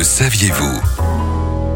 Le saviez-vous?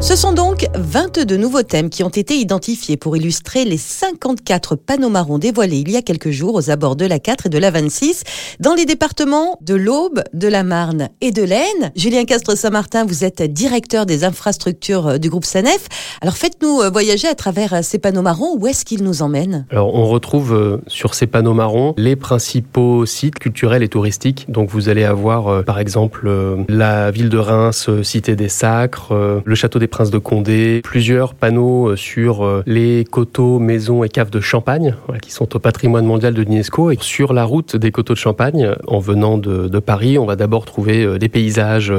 Ce sont donc 22 nouveaux thèmes qui ont été identifiés pour illustrer les 54 panneaux marrons dévoilés il y a quelques jours aux abords de la 4 et de la 26 dans les départements de l'Aube, de la Marne et de l'Aisne. Julien Castre-Saint-Martin, vous êtes directeur des infrastructures du groupe SANEF. Alors faites-nous voyager à travers ces panneaux marrons. Où est-ce qu'ils nous emmènent? Alors on retrouve euh, sur ces panneaux marrons les principaux sites culturels et touristiques. Donc vous allez avoir euh, par exemple euh, la ville de Reims, cité des Sacres, le château des Princes de Condé, plusieurs panneaux euh, sur euh, les coteaux, maisons et caves de Champagne qui sont au patrimoine mondial de l'UNESCO. Et sur la route des coteaux de Champagne, en venant de, Paris, on va d'abord trouver euh, des paysages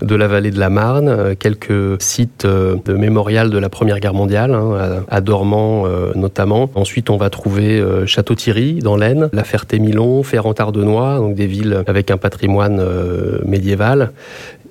de la vallée de la Marne, quelques sites de mémorial de la Première Guerre mondiale, hein, à, euh, notamment. Ensuite, on va trouver Château-Thierry dans l'Aisne, La Ferté-Milon, Ferrand-Ardenois, donc des villes avec un patrimoine médiéval.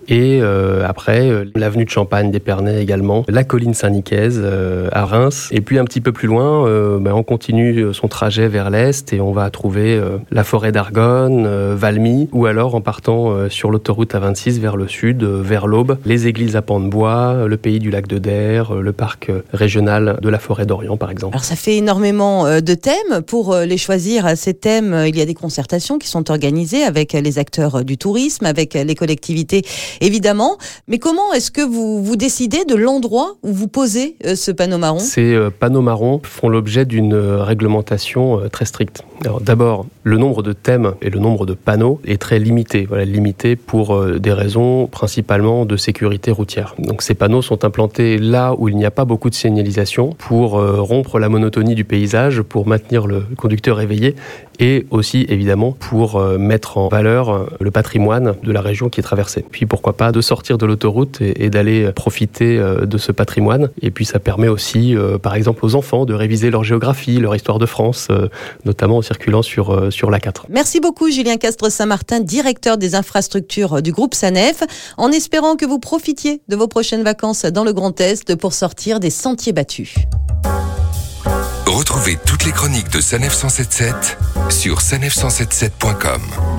Et euh, après, euh, l'avenue de Champagne d'Épernay également, la colline Saint-Nicaise euh, à Reims. Et puis un petit peu plus loin, euh, ben, on continue son trajet vers l'est et on va trouver euh, la forêt d'Argonne, euh, Valmy, ou alors en partant euh, sur l'autoroute A26 vers le sud, euh, vers l'Aube, les églises à pans de bois, le pays du lac de Der, euh, le parc euh, régional de la forêt d'Orient par exemple. Alors ça fait énormément euh, de thèmes. Pour euh, les choisir, euh, ces thèmes, euh, il y a des concertations qui sont organisées avec euh, les acteurs euh, du tourisme, avec euh, les collectivités évidemment. Mais comment est-ce que vous vous décidez de l'endroit où vous posez euh, ce panneau marron? Ces euh, panneaux marrons font l'objet d'une euh, réglementation très stricte. D'abord, le nombre de thèmes et le nombre de panneaux est très limité. Voilà, limité pour des raisons principalement de sécurité routière. Donc ces panneaux sont implantés là où il n'y a pas beaucoup de signalisation pour rompre la monotonie du paysage, pour maintenir le conducteur éveillé et aussi évidemment pour mettre en valeur le patrimoine de la région qui est traversée. Puis pourquoi pas de sortir de l'autoroute et, et d'aller profiter euh, de ce patrimoine. Et puis ça permet aussi, euh, par exemple, aux enfants de réviser leur géographie, leur histoire de France, euh, notamment en circulant sur, euh, sur la 4. Merci beaucoup Julien Castre-Saint-Martin, directeur des infrastructures du groupe SANEF, en espérant que vous profitiez de vos prochaines vacances dans le Grand Est pour sortir des sentiers battus. Retrouvez toutes les chroniques de Sanef 177 sur sanef177.com.